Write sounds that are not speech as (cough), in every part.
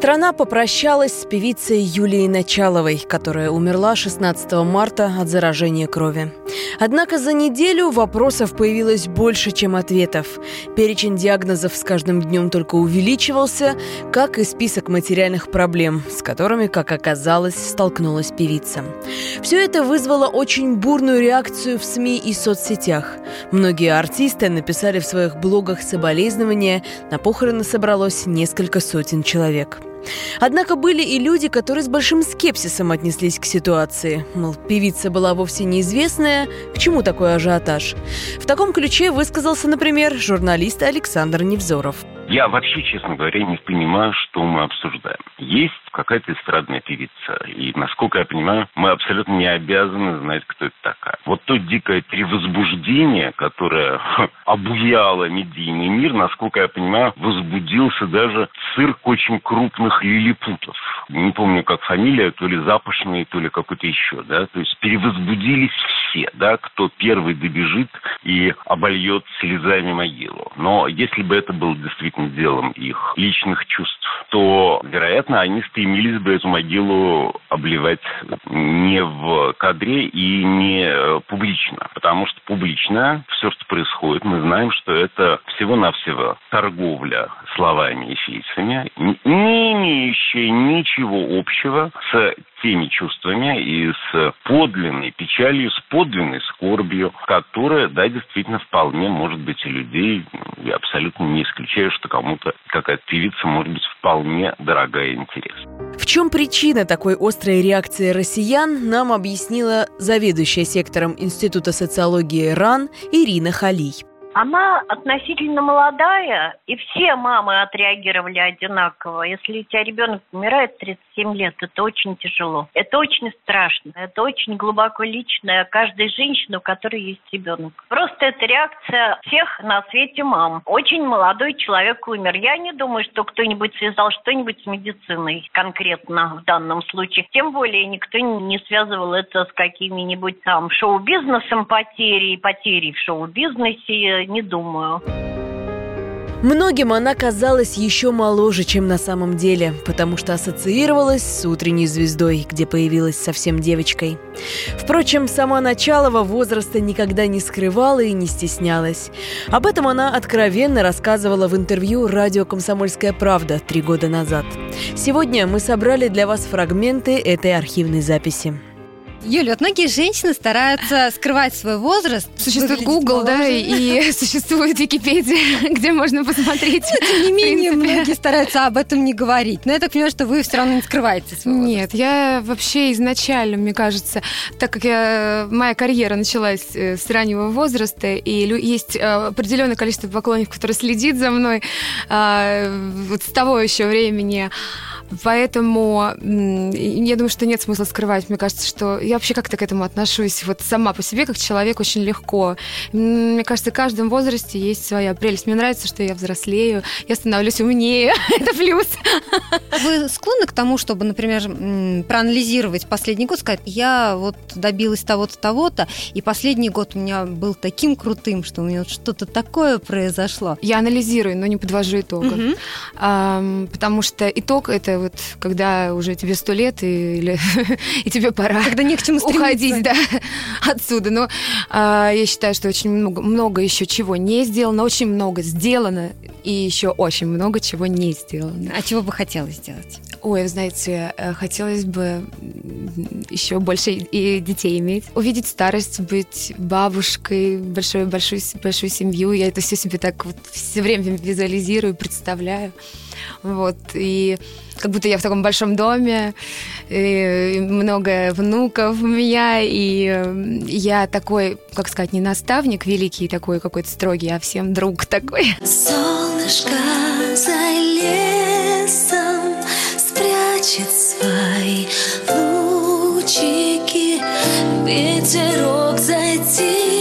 Страна попрощалась с певицей Юлией Началовой, которая умерла 16 марта от заражения крови. Однако за неделю вопросов появилось больше, чем ответов. Перечень диагнозов с каждым днем только увеличивался, как и список материальных проблем, с которыми, как оказалось, столкнулась певица. Все это вызвало очень бурную реакцию в СМИ и соцсетях. Многие артисты написали в своих блогах соболезнования, на похороны собралось несколько сотен человек. Однако были и люди, которые с большим скепсисом отнеслись к ситуации. Мол, певица была вовсе неизвестная, к чему такой ажиотаж? В таком ключе высказался, например, журналист Александр Невзоров. Я вообще, честно говоря, не понимаю, что мы обсуждаем. Есть какая-то эстрадная певица. И, насколько я понимаю, мы абсолютно не обязаны знать, кто это такая. Вот то дикое перевозбуждение, которое обуяло медийный мир, насколько я понимаю, возбудился даже цирк очень крупных лилипутов. Не помню, как фамилия, то ли Запашные, то ли какой-то еще, да. То есть перевозбудились все, да, кто первый добежит и обольет слезами могилу. Но если бы это было действительно делом их личных чувств, то, вероятно, они стремились бы эту могилу обливать не в кадре и не э, публично. Потому что публично все, что происходит, мы знаем, что это всего-навсего торговля словами и фейсами, не имеющая ничего общего с теми чувствами и с подлинной печалью, с подлинной скорбью, которая, да, действительно вполне может быть у людей. Я абсолютно не исключаю, что кому-то какая-то певица может быть вполне дорогая и интересная. В чем причина такой острой реакции россиян, нам объяснила заведующая сектором Института социологии РАН Ирина Халий. Она относительно молодая, и все мамы отреагировали одинаково. Если у тебя ребенок умирает в 37 лет, это очень тяжело. Это очень страшно. Это очень глубоко личное каждой женщины, у которой есть ребенок. Просто это реакция всех на свете мам. Очень молодой человек умер. Я не думаю, что кто-нибудь связал что-нибудь с медициной конкретно в данном случае. Тем более никто не связывал это с какими-нибудь там шоу-бизнесом потери, потери в шоу-бизнесе не думаю. Многим она казалась еще моложе, чем на самом деле, потому что ассоциировалась с утренней звездой, где появилась совсем девочкой. Впрочем, сама Началова возраста никогда не скрывала и не стеснялась. Об этом она откровенно рассказывала в интервью радио «Комсомольская правда» три года назад. Сегодня мы собрали для вас фрагменты этой архивной записи. Юля, вот многие женщины стараются скрывать свой возраст. Существует Google, да, и (laughs) существует Википедия, (laughs) где можно посмотреть. Но, тем не менее, многие стараются об этом не говорить. Но я так понимаю, что вы все равно не скрываете свой возраст. Нет, я вообще изначально, мне кажется, так как я, моя карьера началась э, с раннего возраста, и есть э, определенное количество поклонников, которые следит за мной а, вот с того еще времени, Поэтому я думаю, что нет смысла скрывать. Мне кажется, что я вообще как-то к этому отношусь вот сама по себе, как человек, очень легко. Мне кажется, в каждом возрасте есть своя прелесть. Мне нравится, что я взрослею, я становлюсь умнее. (laughs) Это плюс. Вы склонны к тому, чтобы, например, проанализировать последний год, сказать, я вот добилась того-то, того-то, и последний год у меня был таким крутым, что у меня вот что-то такое произошло. Я анализирую, но не подвожу итогов. Угу. А, потому что итог это вот когда уже тебе сто лет и, или, (laughs) и тебе пора когда не к чему уходить да, (laughs) отсюда. Но а, я считаю, что очень много, много еще чего не сделано, очень много сделано и еще очень много чего не сделано. А чего бы хотелось сделать? Ой, знаете, э, хотелось бы еще больше и детей иметь. Увидеть старость, быть бабушкой, большую, большую, большую семью. Я это все себе так вот все время визуализирую, представляю. Вот. И как будто я в таком большом доме, и много внуков у меня, и я такой, как сказать, не наставник великий такой какой-то строгий, а всем друг такой. Солнышко за свои лучики, ветерок затихнет,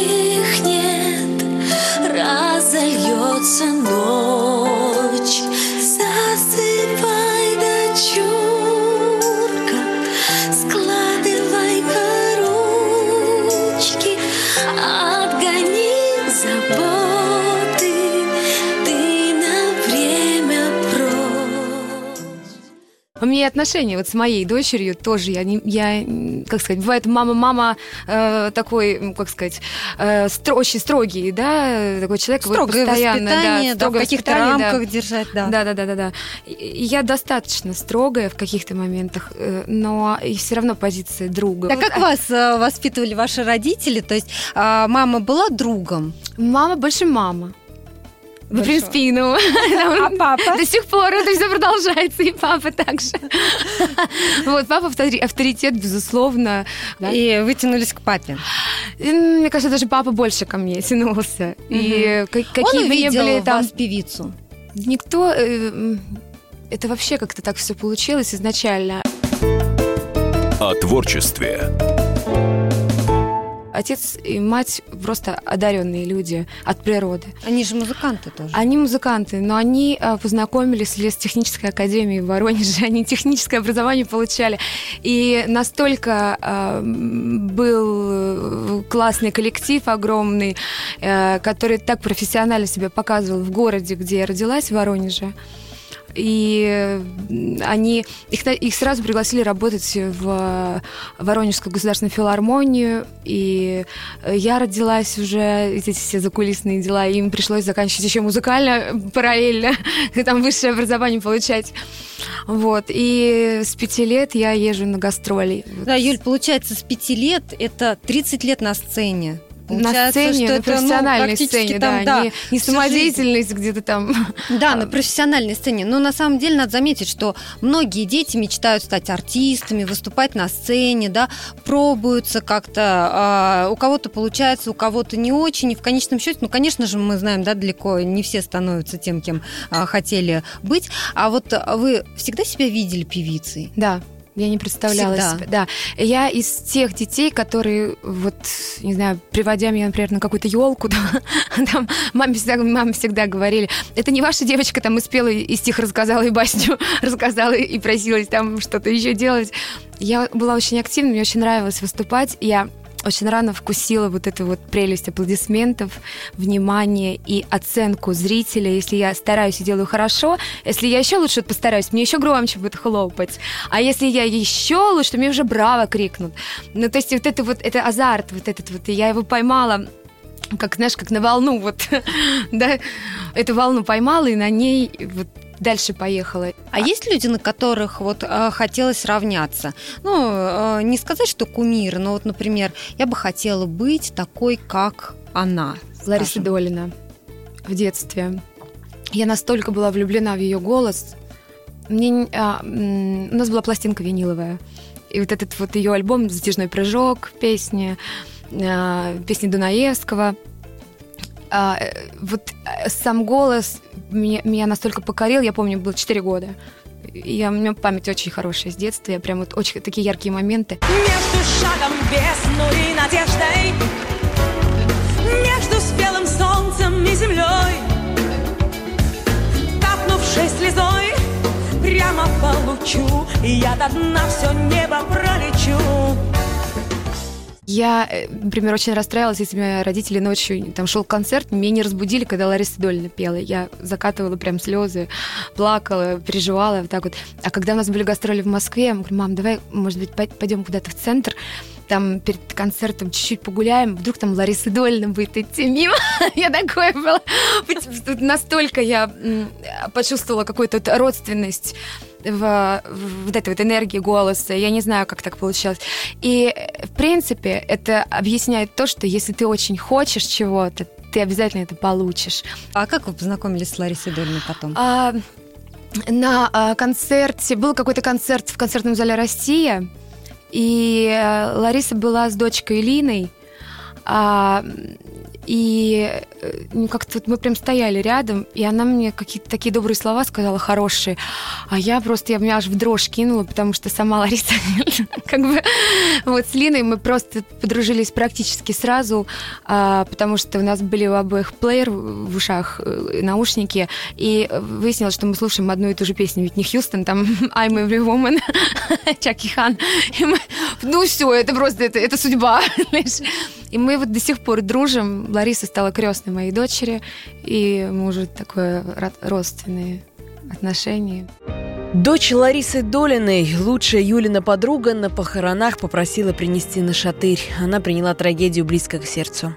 отношения вот с моей дочерью тоже. Я, не, я как сказать, бывает мама-мама э, такой, как сказать, э, стро, очень строгий, да, такой человек. Строгое постоянно, воспитание, да, да, в каких-то рамках да. держать, да. Да, да, да, да, да. И я достаточно строгая в каких-то моментах, э, но и все равно позиция друга. А вот, как а... вас э, воспитывали ваши родители? То есть а, мама была другом? Мама больше мама. Выпрям спину. А папа? До сих пор это все продолжается, и папа также. Вот, папа авторитет, безусловно. И вытянулись к папе. Мне кажется, даже папа больше ко мне тянулся. И какие были там... певицу? Никто... Э, это вообще как-то так все получилось изначально. О творчестве Отец и мать просто одаренные люди от природы. Они же музыканты тоже. Они музыканты, но они а, познакомились с лестехнической академией в Воронеже. (laughs) Они техническое образование получали. И настолько э, был классный коллектив огромный, э, который так профессионально себя показывал в городе, где я родилась, в Воронеже и они их, их сразу пригласили работать в Воронежскую государственную филармонию, и я родилась уже, эти все закулисные дела, и им пришлось заканчивать еще музыкально (laughs) параллельно, (laughs) там высшее образование получать. Вот, и с пяти лет я езжу на гастроли. Да, Юль, получается, с пяти лет это 30 лет на сцене. Получается, на сцене, что на это, профессиональной ну, сцене, там, да, да, не, не самодеятельность где-то там. Да, на профессиональной сцене. Но на самом деле надо заметить, что многие дети мечтают стать артистами, выступать на сцене, да, пробуются как-то, э, у кого-то получается, у кого-то не очень. И в конечном счете, ну, конечно же, мы знаем, да, далеко не все становятся тем, кем э, хотели быть. А вот вы всегда себя видели певицей? Да. Я не представляла Всегда. себя. Да. Я из тех детей, которые, вот, не знаю, приводя меня, например, на какую-то елку, (laughs) да, там маме всегда, маме всегда говорили, это не ваша девочка там и спела, и стих рассказала, и басню (laughs) рассказала, и просилась там что-то еще делать. Я была очень активна, мне очень нравилось выступать. Я очень рано вкусила вот эту вот прелесть аплодисментов, внимания и оценку зрителя. Если я стараюсь и делаю хорошо, если я еще лучше постараюсь, мне еще громче будет хлопать. А если я еще лучше, то мне уже браво крикнут. Ну, то есть вот это вот, это азарт, вот этот вот, и я его поймала как, знаешь, как на волну, вот, (laughs) да, эту волну поймала, и на ней вот дальше поехала. А есть люди, на которых вот э, хотелось равняться? Ну, э, не сказать, что кумир, но вот, например, я бы хотела быть такой, как она. Лариса скажем. Долина в детстве. Я настолько была влюблена в ее голос. Мне, а, у нас была пластинка виниловая. И вот этот вот ее альбом «Затяжной прыжок», песни, а, песни Дунаевского – а, э, вот э, сам голос меня, меня настолько покорил, я помню, было 4 года. Я, у меня память очень хорошая с детства, я прям вот очень такие яркие моменты. Между шагом весну и надеждой, между спелым солнцем и землей, капнувшей слезой, прямо получу, я до дна все небо пролечу. Я, э, например, очень расстраивалась, если меня родители ночью, там шел концерт, меня не разбудили, когда Лариса Долина пела. Я закатывала прям слезы, плакала, переживала вот так вот. А когда у нас были гастроли в Москве, я говорю, мам, давай, может быть, пойдем куда-то в центр, там перед концертом чуть-чуть погуляем, вдруг там Лариса Долина будет идти мимо. (laughs) я такое было. Настолько я почувствовала какую-то родственность в, в вот этой вот энергии голоса. Я не знаю, как так получилось. И, в принципе, это объясняет то, что если ты очень хочешь чего-то, ты обязательно это получишь. А как вы познакомились с Ларисой Долиной потом? А, на а, концерте, был какой-то концерт в концертном зале «Россия», и э, Лариса была с дочкой Линой, а, и э, ну, как-то вот мы прям стояли рядом, и она мне какие-то такие добрые слова сказала, хорошие. А я просто, я меня аж в дрожь кинула, потому что сама Лариса, (laughs) как бы, вот с Линой мы просто подружились практически сразу, а, потому что у нас были у обоих плеер в ушах, э, наушники, и выяснилось, что мы слушаем одну и ту же песню, ведь не Хьюстон, там (laughs) I'm Every Woman, (laughs) Чаки Хан. Мы, ну все, это просто, это, это судьба. И мы вот до сих пор дружим. Лариса стала крестной моей дочери, и мы уже такое родственные отношения. Дочь Ларисы Долиной, лучшая Юлина подруга, на похоронах попросила принести на шатырь. Она приняла трагедию близко к сердцу.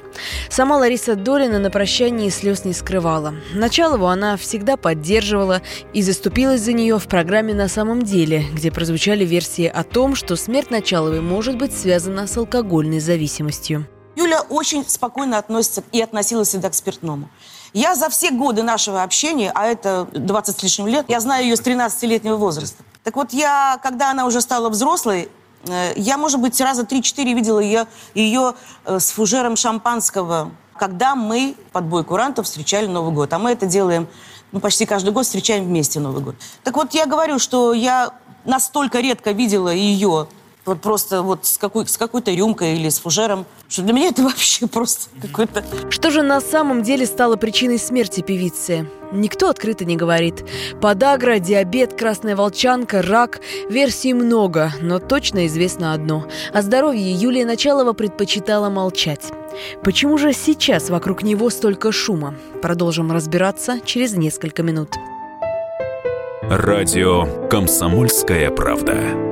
Сама Лариса Долина на прощании слез не скрывала. Началову она всегда поддерживала и заступилась за нее в программе «На самом деле», где прозвучали версии о том, что смерть Началовой может быть связана с алкогольной зависимостью. Юля очень спокойно относится и относилась всегда к спиртному. Я за все годы нашего общения, а это 20 с лишним лет, я знаю ее с 13-летнего возраста. Так вот, я, когда она уже стала взрослой, э, я, может быть, раза 3-4 видела ее, ее э, с фужером шампанского, когда мы под бой курантов встречали Новый год. А мы это делаем, ну, почти каждый год встречаем вместе Новый год. Так вот, я говорю, что я настолько редко видела ее вот просто вот с, какой, с какой-то рюмкой или с фужером, что для меня это (laughs) вообще просто какой-то... Что же на самом деле стало причиной смерти певицы? Никто открыто не говорит. Подагра, диабет, красная волчанка, рак. Версий много, но точно известно одно. О здоровье Юлия Началова предпочитала молчать. Почему же сейчас вокруг него столько шума? Продолжим разбираться через несколько минут. Радио «Комсомольская правда».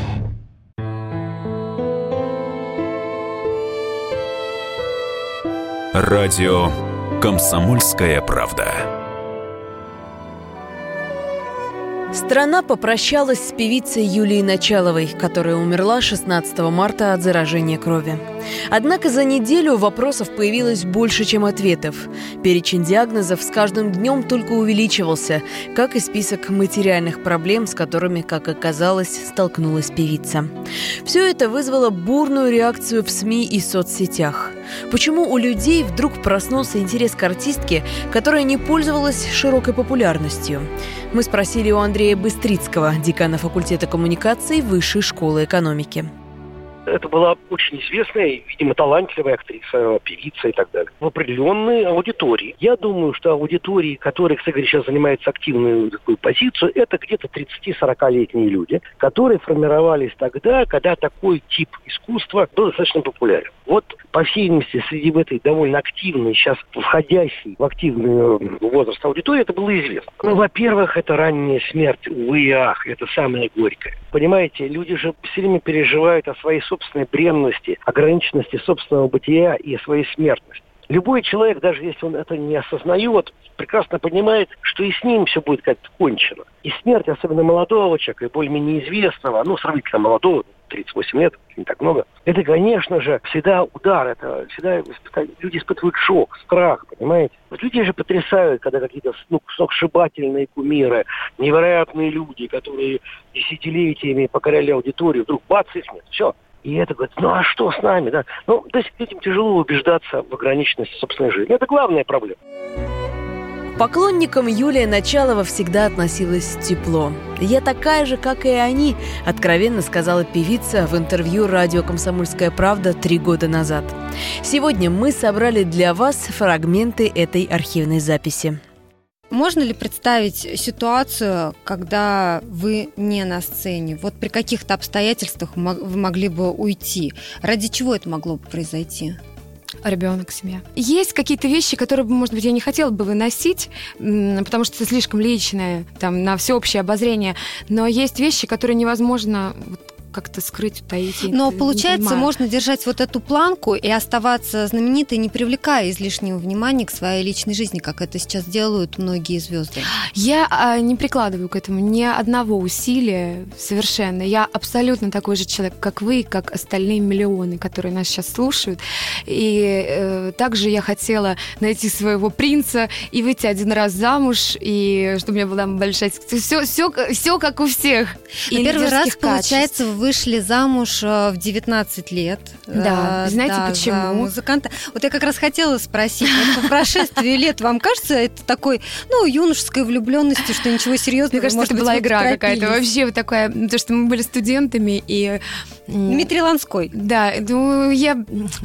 Радио «Комсомольская правда». Страна попрощалась с певицей Юлией Началовой, которая умерла 16 марта от заражения крови. Однако за неделю вопросов появилось больше, чем ответов. Перечень диагнозов с каждым днем только увеличивался, как и список материальных проблем, с которыми, как оказалось, столкнулась певица. Все это вызвало бурную реакцию в СМИ и соцсетях. Почему у людей вдруг проснулся интерес к артистке, которая не пользовалась широкой популярностью? Мы спросили у Андрея Быстрицкого, декана факультета коммуникаций Высшей школы экономики. Это была очень известная, видимо, талантливая актриса, певица и так далее. В определенной аудитории. Я думаю, что аудитории, которые, кстати говоря, сейчас занимаются активную такую позицию, это где-то 30-40-летние люди, которые формировались тогда, когда такой тип искусства был достаточно популярен. Вот, по всей видимости, среди этой довольно активной, сейчас входящей в активный э, возраст аудитории, это было известно. Ну, во-первых, это ранняя смерть, увы и ах, это самое горькое. Понимаете, люди же все время переживают о своей собственной бренности, ограниченности собственного бытия и о своей смертности. Любой человек, даже если он это не осознает, прекрасно понимает, что и с ним все будет как-то кончено. И смерть, особенно молодого человека, и более-менее известного, ну, сравнительно молодого, 38 лет, не так много, это, конечно же, всегда удар, это всегда люди испытывают шок, страх, понимаете? Вот люди же потрясают, когда какие-то ну, сногсшибательные кумиры, невероятные люди, которые десятилетиями покоряли аудиторию, вдруг бац, их нет, все. И это говорит, ну а что с нами, да? Ну, то есть людям тяжело убеждаться в ограниченности собственной жизни. Это главная проблема. Поклонникам Юлия Началова всегда относилась тепло. «Я такая же, как и они», – откровенно сказала певица в интервью радио «Комсомольская правда» три года назад. Сегодня мы собрали для вас фрагменты этой архивной записи. Можно ли представить ситуацию, когда вы не на сцене? Вот при каких-то обстоятельствах вы могли бы уйти? Ради чего это могло бы произойти? Ребенок, семья. Есть какие-то вещи, которые, может быть, я не хотела бы выносить, потому что это слишком личное, там, на всеобщее обозрение. Но есть вещи, которые невозможно вот как-то скрыть, утаить. Но получается, понимаю. можно держать вот эту планку и оставаться знаменитой, не привлекая излишнего внимания к своей личной жизни, как это сейчас делают многие звезды. Я а, не прикладываю к этому ни одного усилия совершенно. Я абсолютно такой же человек, как вы, как остальные миллионы, которые нас сейчас слушают. И э, также я хотела найти своего принца и выйти один раз замуж, и чтобы у меня была большая... Все, все, все как у всех. И первый раз, качеств. получается, вышли замуж э, в 19 лет. Да, Э, знаете да, почему? музыканта. Вот я как раз хотела спросить, вот по прошествии лет вам кажется это такой, ну, юношеской влюбленности, что ничего серьезного? Мне кажется, может это быть, была игра какая-то. Вообще вот такая, то, что мы были студентами, и... Дмитрий Ланской. Да, ну, я,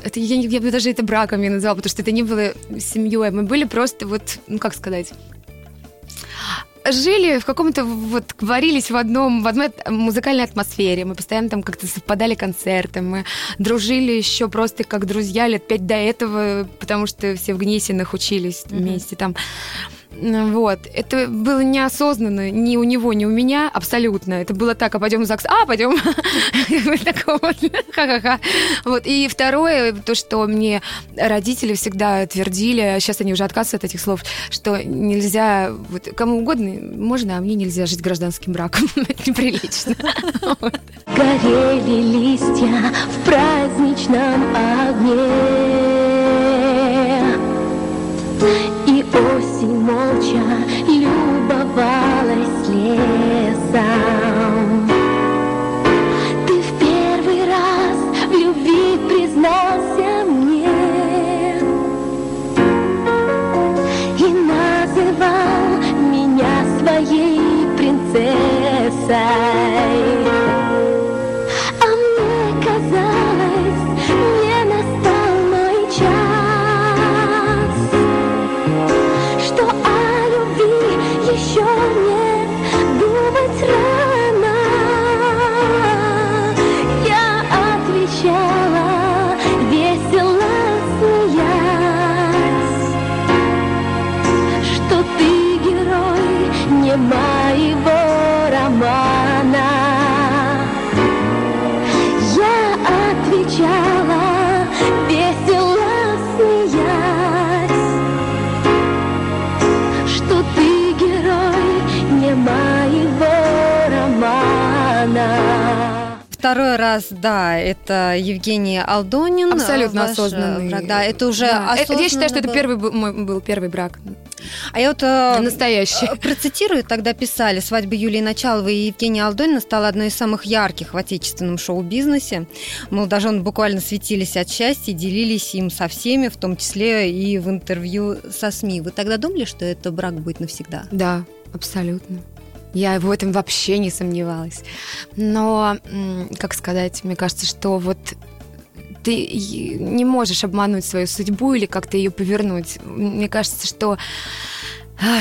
это, я, я бы даже это браком не назвала, потому что это не было семьей. Мы были просто вот, ну, как сказать, жили в каком-то вот варились в одном в одной музыкальной атмосфере. Мы постоянно там как-то совпадали концерты. Мы дружили еще просто как друзья лет пять до этого потому что все в Гнесинах учились вместе там вот. Это было неосознанно ни у него, ни у меня абсолютно. Это было так, а пойдем в ЗАГС, а, пойдем. (laughs) Вот. Ха-ха-ха. Вот. И второе, то, что мне родители всегда твердили, а сейчас они уже отказываются от этих слов, что нельзя, вот, кому угодно можно, а мне нельзя жить гражданским браком. (laughs) Это неприлично. Горели листья в праздничном огне любовалась Ты в первый раз в любви признался мне И называл меня своей принцессой Второй раз, да, это Евгений Алдонин. Абсолютно ваш, осознанный. брак. Да, это уже Да. Э, Я считаю, что это осознанно первый был- мой был первый брак. А я вот э, Настоящий. процитирую, тогда писали, свадьба Юлии Началовой и Евгения Алдонина стала одной из самых ярких в отечественном шоу-бизнесе. Молодожены буквально светились от счастья, делились им со всеми, в том числе и в интервью со СМИ. Вы тогда думали, что это брак будет навсегда? Да, абсолютно. Я в этом вообще не сомневалась. Но, как сказать, мне кажется, что вот ты не можешь обмануть свою судьбу или как-то ее повернуть. Мне кажется, что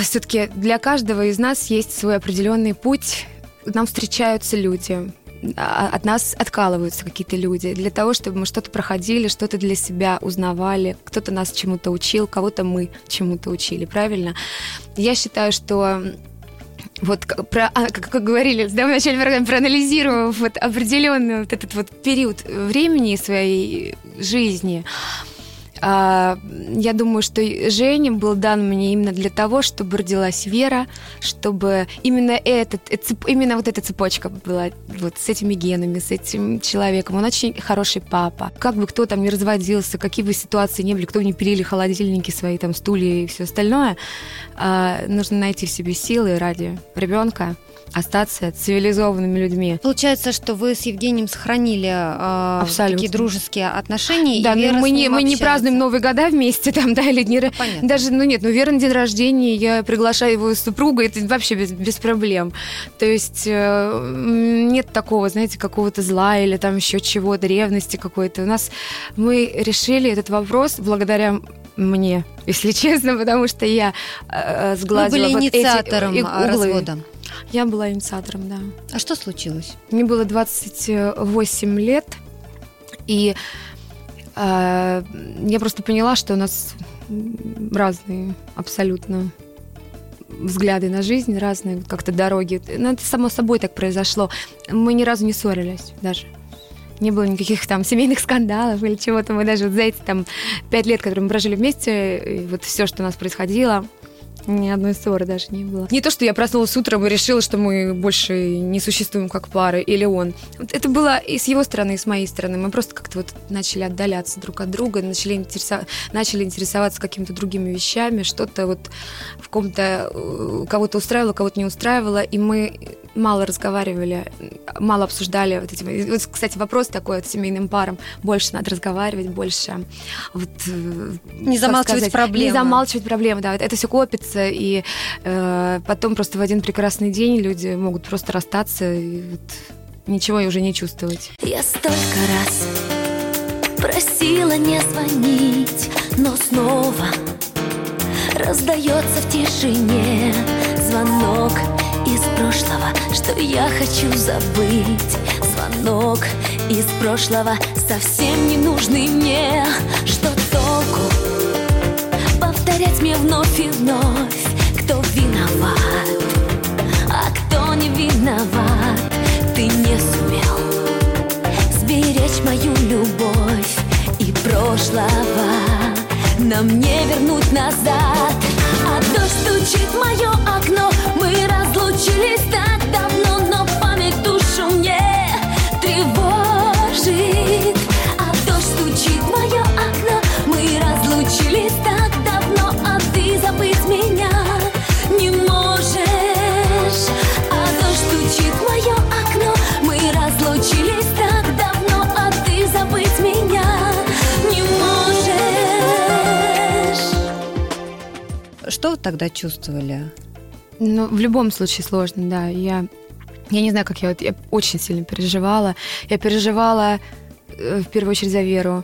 все-таки для каждого из нас есть свой определенный путь. Нам встречаются люди, а- от нас откалываются какие-то люди для того, чтобы мы что-то проходили, что-то для себя узнавали, кто-то нас чему-то учил, кого-то мы чему-то учили, правильно? Я считаю, что вот как, про, а, как, как говорили да, в начале программы, проанализировав вот определенный вот этот вот период времени своей жизни, я думаю, что Женя был дан мне именно для того, чтобы родилась вера, чтобы именно этот, э, именно вот эта цепочка была вот с этими генами, с этим человеком. Он очень хороший папа. Как бы кто там ни разводился, какие бы ситуации не были, кто бы не пилили холодильники свои, там стулья и все остальное, а, нужно найти в себе силы ради ребенка остаться цивилизованными людьми. Получается, что вы с Евгением сохранили э, Абсолютно. такие дружеские отношения. Да, и ну Вера мы не, мы не общается. празднуем Новый года вместе, (laughs) там, да, или дни Понятно. Даже, ну нет, ну Вера на день рождения, я приглашаю его супруга, это вообще без, без проблем. То есть э, нет такого, знаете, какого-то зла или там еще чего-то, ревности какой-то. У нас мы решили этот вопрос благодаря мне, если (laughs) честно, потому что я э, Вы сгладила были вот эти, инициатором э, а, углы. развода. Я была инициатором, да. А что случилось? Мне было 28 лет, и э, я просто поняла, что у нас разные абсолютно взгляды на жизнь, разные как-то дороги. Ну, это само собой так произошло. Мы ни разу не ссорились даже. Не было никаких там семейных скандалов или чего-то. Мы даже вот за эти там пять лет, которые мы прожили вместе, и вот все, что у нас происходило, ни одной ссоры даже не было. Не то, что я проснулась утром и решила, что мы больше не существуем как пара, или он. Это было и с его стороны, и с моей стороны. Мы просто как-то вот начали отдаляться друг от друга, начали, интересо- начали интересоваться какими-то другими вещами, что-то вот в ком-то э, кого-то устраивало, кого-то не устраивало, и мы мало разговаривали, мало обсуждали вот эти... Вот, кстати, вопрос такой вот семейным парам. Больше надо разговаривать, больше вот... э, Не замалчивать сказать, проблемы. Не замалчивать проблемы, да. вот Это все копится, и э, потом просто в один прекрасный день люди могут просто расстаться и вот ничего уже не чувствовать. Я столько раз просила не звонить, но снова раздается в тишине звонок из прошлого, что я хочу забыть. Звонок из прошлого совсем не нужный мне. Что толку повторять мне вновь и вновь, кто виноват, а кто не виноват. Ты не сумел сберечь мою любовь и прошлого нам не вернуть назад. А дождь стучит в мое окно, мы разлучились так давно, но память душу мне тревожит. А дождь стучит в мое окно, мы разлучились так давно, а ты забыть меня не можешь. А дождь стучит в мое окно, мы разлучились так давно, а ты забыть меня не можешь. Что тогда чувствовали? Ну, в любом случае сложно, да. Я, я не знаю, как я вот... Я очень сильно переживала. Я переживала э, в первую очередь за Веру,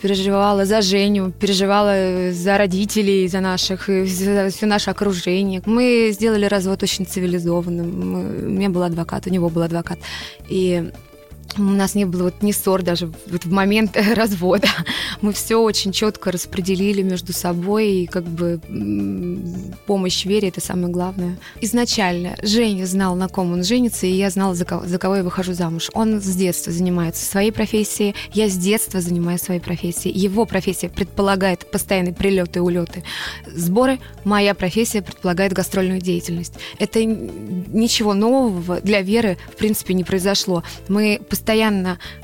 переживала за Женю, переживала э, за родителей, за наших, и за все наше окружение. Мы сделали развод очень цивилизованным. У меня был адвокат, у него был адвокат. И у нас не было вот ни ссор даже вот в момент (laughs) развода. Мы все очень четко распределили между собой, и как бы помощь Вере это самое главное. Изначально Женя знал, на ком он женится, и я знала, за кого, за кого я выхожу замуж. Он с детства занимается своей профессией, я с детства занимаюсь своей профессией. Его профессия предполагает постоянные прилеты и улеты. Сборы, моя профессия предполагает гастрольную деятельность. Это ничего нового для Веры, в принципе, не произошло. Мы постоянно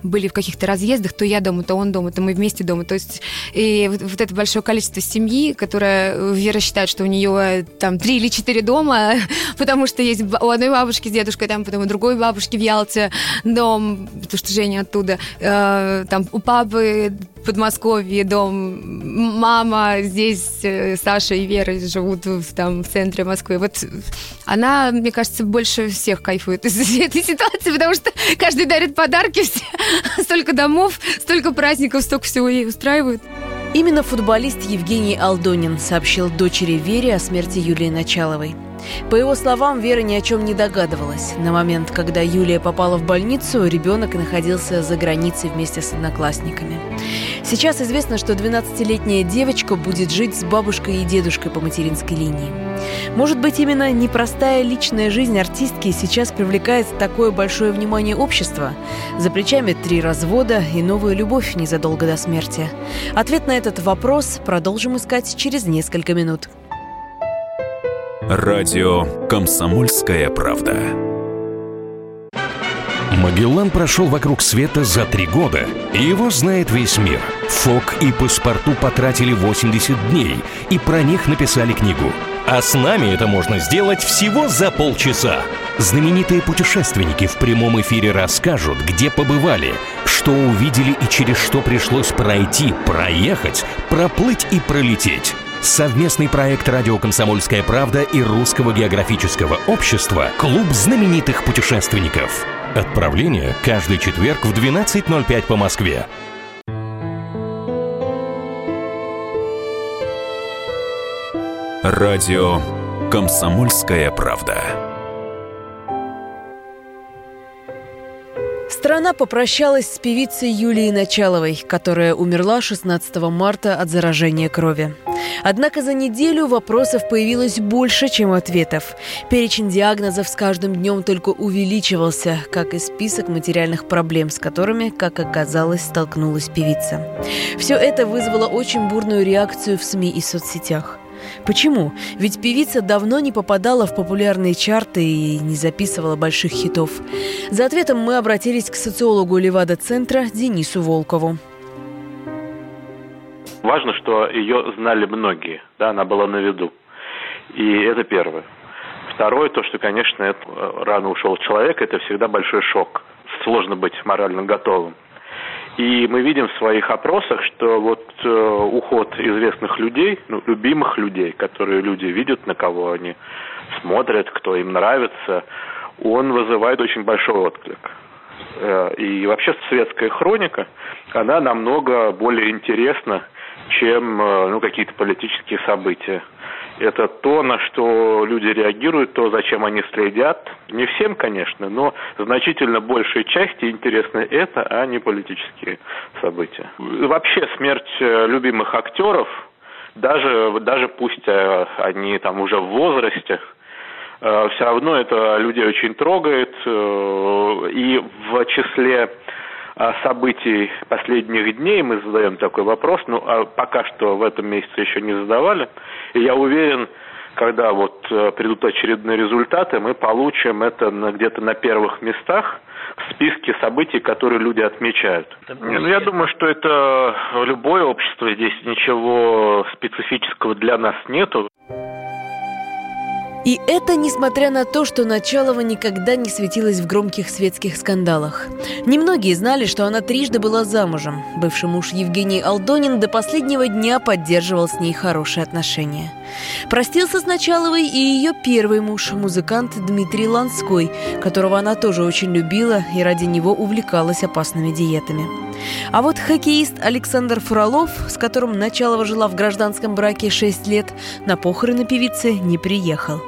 были в каких-то разъездах, то я дома, то он дома, то мы вместе дома. То есть и вот, вот это большое количество семьи, которое э, Вера считает, что у нее э, там три или четыре дома, (laughs) потому что есть у одной бабушки с дедушкой, там потом у другой бабушки в Ялте дом, потому что Женя оттуда, Э, там у папы Подмосковье дом, мама здесь, э, Саша и Вера живут там в центре Москвы. Вот она, мне кажется, больше всех кайфует из (laughs) этой ситуации, потому что каждый дарит подарки, все, (laughs) столько домов, столько праздников, столько всего ей устраивают. Именно футболист Евгений Алдонин сообщил дочери Вере о смерти Юлии Началовой. По его словам, Вера ни о чем не догадывалась. На момент, когда Юлия попала в больницу, ребенок находился за границей вместе с одноклассниками. Сейчас известно, что 12-летняя девочка будет жить с бабушкой и дедушкой по материнской линии. Может быть, именно непростая личная жизнь артистки сейчас привлекает такое большое внимание общества? За плечами три развода и новая любовь незадолго до смерти. Ответ на этот вопрос продолжим искать через несколько минут. Радио «Комсомольская правда». Магеллан прошел вокруг света за три года, и его знает весь мир. Фок и паспорту потратили 80 дней, и про них написали книгу. А с нами это можно сделать всего за полчаса. Знаменитые путешественники в прямом эфире расскажут, где побывали, что увидели и через что пришлось пройти, проехать, проплыть и пролететь. Совместный проект «Радио Комсомольская правда» и Русского географического общества «Клуб знаменитых путешественников». Отправление каждый четверг в 12.05 по Москве. Радио «Комсомольская правда». Страна попрощалась с певицей Юлией Началовой, которая умерла 16 марта от заражения крови. Однако за неделю вопросов появилось больше, чем ответов. Перечень диагнозов с каждым днем только увеличивался, как и список материальных проблем, с которыми, как оказалось, столкнулась певица. Все это вызвало очень бурную реакцию в СМИ и соцсетях. Почему? Ведь певица давно не попадала в популярные чарты и не записывала больших хитов. За ответом мы обратились к социологу Левада-центра Денису Волкову. Важно, что ее знали многие, да, она была на виду. И это первое. Второе, то, что, конечно, это, э, рано ушел человек, это всегда большой шок. Сложно быть морально готовым. И мы видим в своих опросах, что вот э, уход известных людей, ну, любимых людей, которые люди видят, на кого они смотрят, кто им нравится, он вызывает очень большой отклик. Э, и вообще светская хроника, она намного более интересна, чем э, ну, какие-то политические события. Это то, на что люди реагируют, то, зачем они следят. Не всем, конечно, но значительно большей части интересно это, а не политические события. Вообще смерть э, любимых актеров, даже, даже пусть они там уже в возрасте, Э, все равно это людей очень трогает. Э, и в числе э, событий последних дней мы задаем такой вопрос, ну, а пока что в этом месяце еще не задавали. И я уверен, когда вот придут очередные результаты, мы получим это где-то на первых местах в списке событий, которые люди отмечают. Ну, я думаю, что это любое общество, здесь ничего специфического для нас нету. И это несмотря на то, что Началова никогда не светилась в громких светских скандалах. Немногие знали, что она трижды была замужем. Бывший муж Евгений Алдонин до последнего дня поддерживал с ней хорошие отношения. Простился с Началовой и ее первый муж, музыкант Дмитрий Ланской, которого она тоже очень любила и ради него увлекалась опасными диетами. А вот хоккеист Александр Фролов, с которым Началова жила в гражданском браке 6 лет, на похороны певицы не приехал.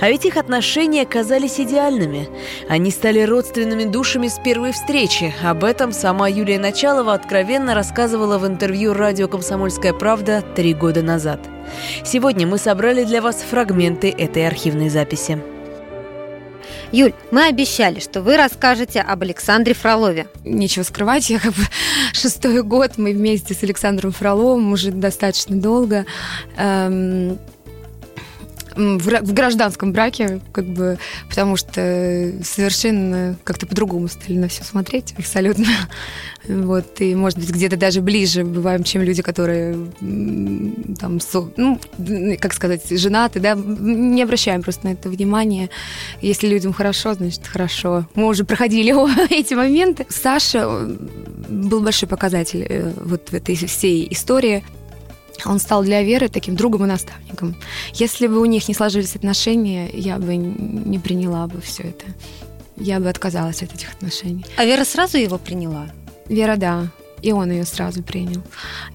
А ведь их отношения казались идеальными. Они стали родственными душами с первой встречи. Об этом сама Юлия Началова откровенно рассказывала в интервью радио «Комсомольская правда» три года назад. Сегодня мы собрали для вас фрагменты этой архивной записи. Юль, мы обещали, что вы расскажете об Александре Фролове. Нечего скрывать, я как бы (laughs) шестой год мы вместе с Александром Фроловым уже достаточно долго. Эм, в, гражданском браке, как бы, потому что совершенно как-то по-другому стали на все смотреть, абсолютно. (laughs) Вот, и, может быть, где-то даже ближе бываем, чем люди, которые там, ну, как сказать, женаты, да, не обращаем просто на это внимание. Если людям хорошо, значит, хорошо. Мы уже проходили (laughs) эти моменты. Саша был большой показатель э, вот в этой всей истории. Он стал для Веры таким другом и наставником. Если бы у них не сложились отношения, я бы не приняла бы все это. Я бы отказалась от этих отношений. А Вера сразу его приняла? Вера, да. И он ее сразу принял.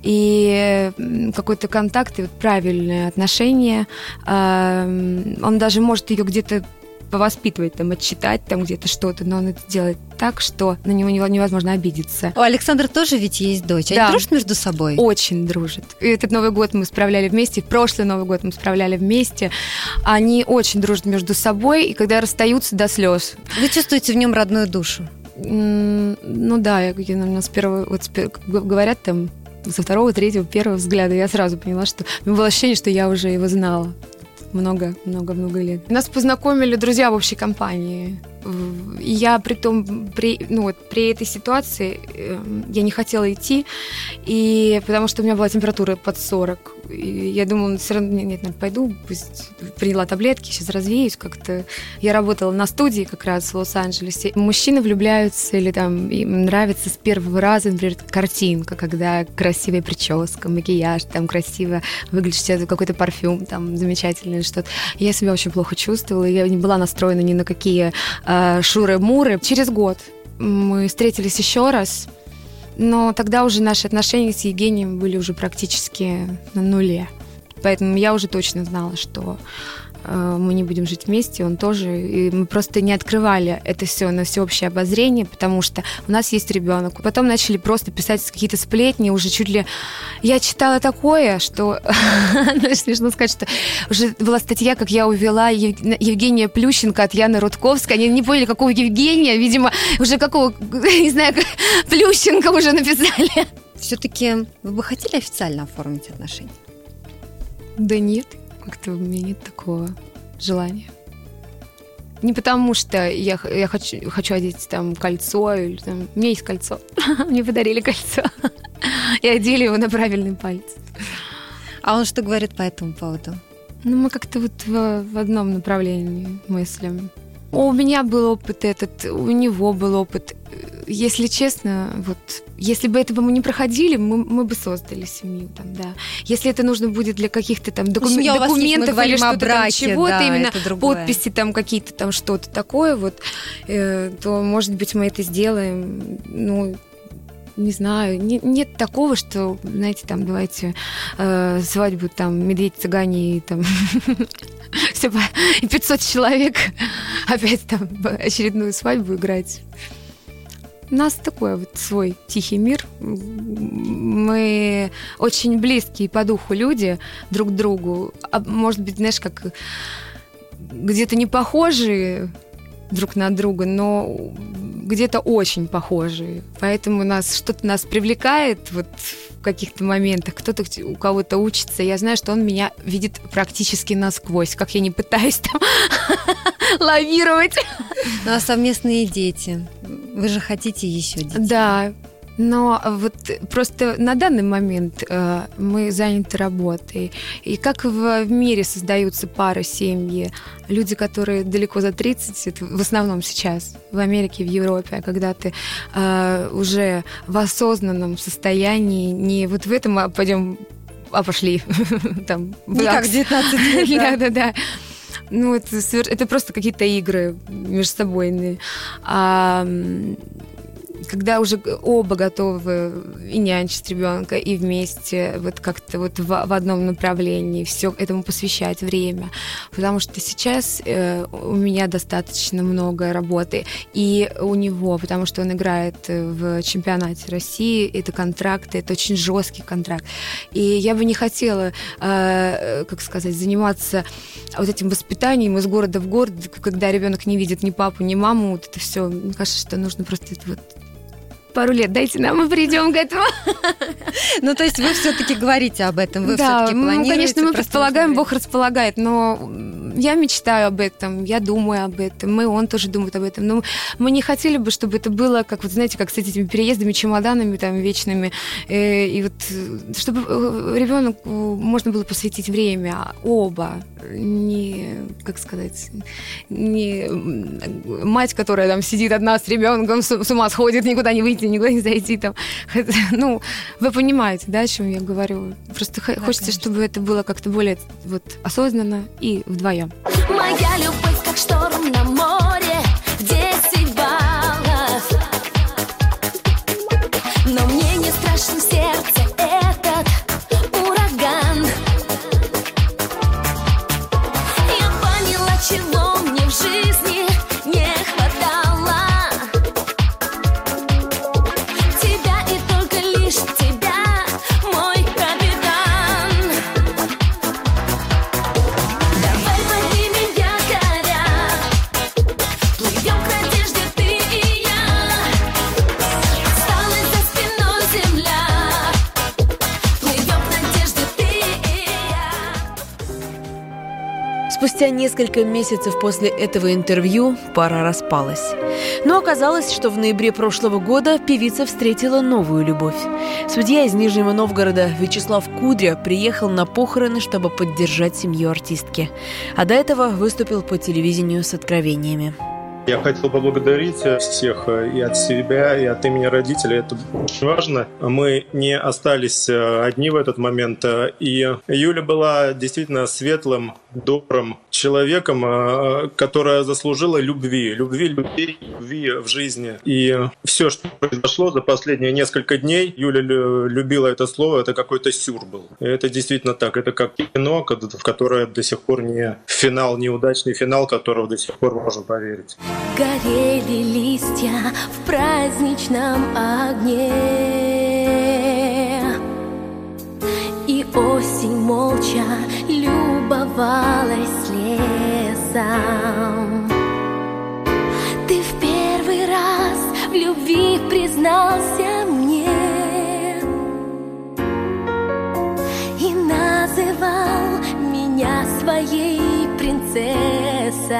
И какой-то контакт и вот правильное отношение. Он даже может ее где-то повоспитывать, там, отчитать там где-то что-то, но он это делает так, что на него невозможно обидеться. У Александра тоже ведь есть дочь. Они да. дружат между собой? Очень дружат. И этот Новый год мы справляли вместе, прошлый Новый год мы справляли вместе. Они очень дружат между собой, и когда расстаются до слез. Вы чувствуете в нем родную душу? Ну да, я, я наверное, с первого, вот говорят там, со второго, третьего, первого взгляда я сразу поняла, что у меня было ощущение, что я уже его знала много-много-много лет. Нас познакомили друзья в общей компании. Я при том, при, ну вот, при этой ситуации э, я не хотела идти, и потому что у меня была температура под 40. И я думала, все равно, нет, нет, пойду, пусть приняла таблетки, сейчас развеюсь как-то. Я работала на студии как раз в Лос-Анджелесе. Мужчины влюбляются или там им нравится с первого раза, например, картинка, когда красивая прическа, макияж, там красиво выглядишь, какой-то парфюм там замечательный что-то. Я себя очень плохо чувствовала, я не была настроена ни на какие шуры-муры. Через год мы встретились еще раз, но тогда уже наши отношения с Евгением были уже практически на нуле. Поэтому я уже точно знала, что Э, мы не будем жить вместе, он тоже. И мы просто не открывали это все на всеобщее обозрение, потому что у нас есть ребенок. Потом начали просто писать какие-то сплетни, уже чуть ли... Я читала такое, что... (laughs) Ну, смешно сказать, что уже была статья, как я увела Евгения Плющенко от Яны Рудковской. Они не поняли, какого Евгения, видимо, уже какого, (laughs) не знаю, (laughs) Плющенко уже написали. Все-таки вы бы хотели официально оформить отношения? Да нет. Как-то у меня нет такого желания. Не потому что я, я хочу, хочу одеть там кольцо, или там, у меня есть кольцо, (laughs) мне подарили кольцо, (laughs) и одели его на правильный палец. А он что говорит по этому поводу? Ну, мы как-то вот в, в одном направлении мыслим. У меня был опыт этот, у него был опыт. Если честно, вот если бы это бы мы не проходили, мы, мы бы создали семью там, да. Если это нужно будет для каких-то там докум... Семья вас есть, документов или что-то там, чего-то да, именно подписи там какие-то там что-то такое вот, э, то может быть мы это сделаем. Ну не знаю, не- нет такого, что, знаете, там, давайте э, свадьбу там медведь цыгане и там (laughs) все и 500 человек опять там очередную свадьбу играть. У нас такой вот свой тихий мир. Мы очень близкие по духу люди друг к другу. А может быть, знаешь, как где-то не похожие друг на друга, но где-то очень похожие. Поэтому нас что-то нас привлекает вот в каких-то моментах. Кто-то у кого-то учится. Я знаю, что он меня видит практически насквозь, как я не пытаюсь там (laughs) лавировать. Ну, а совместные дети? Вы же хотите еще детей? Да, но вот просто на данный момент э, мы заняты работой. И как в мире создаются пары, семьи, люди, которые далеко за 30, это в основном сейчас, в Америке, в Европе, а когда ты э, уже в осознанном состоянии, не вот в этом, а пойдем, а пошли, (laughs) там, Не как в 19 лет, (laughs) да. да, да, да. Ну, это, это просто какие-то игры между собойные. А, когда уже оба готовы и нянчить ребенка, и вместе вот как-то вот в, в одном направлении все этому посвящать время. Потому что сейчас э, у меня достаточно много работы, и у него, потому что он играет э, в чемпионате России, это контракты, это очень жесткий контракт. И я бы не хотела, э, как сказать, заниматься вот этим воспитанием из города в город, когда ребенок не видит ни папу, ни маму, вот это все. Мне кажется, что нужно просто это вот пару лет дайте нам, мы придем к этому. Ну, то есть вы все-таки говорите об этом, вы да, все-таки ну, планируете. конечно, мы предполагаем, Бог располагает, но я мечтаю об этом, я думаю об этом, мы, он тоже думает об этом. Но мы не хотели бы, чтобы это было, как вот знаете, как с этими переездами, чемоданами там вечными, э, и вот э, чтобы ребенку можно было посвятить время, а оба, не, как сказать, не мать, которая там сидит одна с ребенком, с, с ума сходит, никуда не выйти, не зайти там. Ну, вы понимаете, да, о чем я говорю? Просто хо- хочется, чтобы это было как-то более вот осознанно и вдвоем. Моя любовь, как шторм на море, Несколько месяцев после этого интервью пара распалась. Но оказалось, что в ноябре прошлого года певица встретила новую любовь. Судья из Нижнего Новгорода Вячеслав Кудря приехал на похороны, чтобы поддержать семью артистки. А до этого выступил по телевидению с откровениями. Я хотел поблагодарить всех и от себя, и от имени родителей. Это очень важно. Мы не остались э, одни в этот момент. э, И Юля была действительно светлым, добрым человеком, э, которая заслужила любви. Любви людей, любви в жизни. И все, что произошло за последние несколько дней, Юля лю- любила это слово, это какой-то сюр был. И это действительно так. Это как кино, в которое до сих пор не финал, неудачный финал, которого до сих пор можно поверить. Горели листья в праздничном огне осень молча любовалась лесом. Ты в первый раз в любви признался мне И называл меня своей принцессой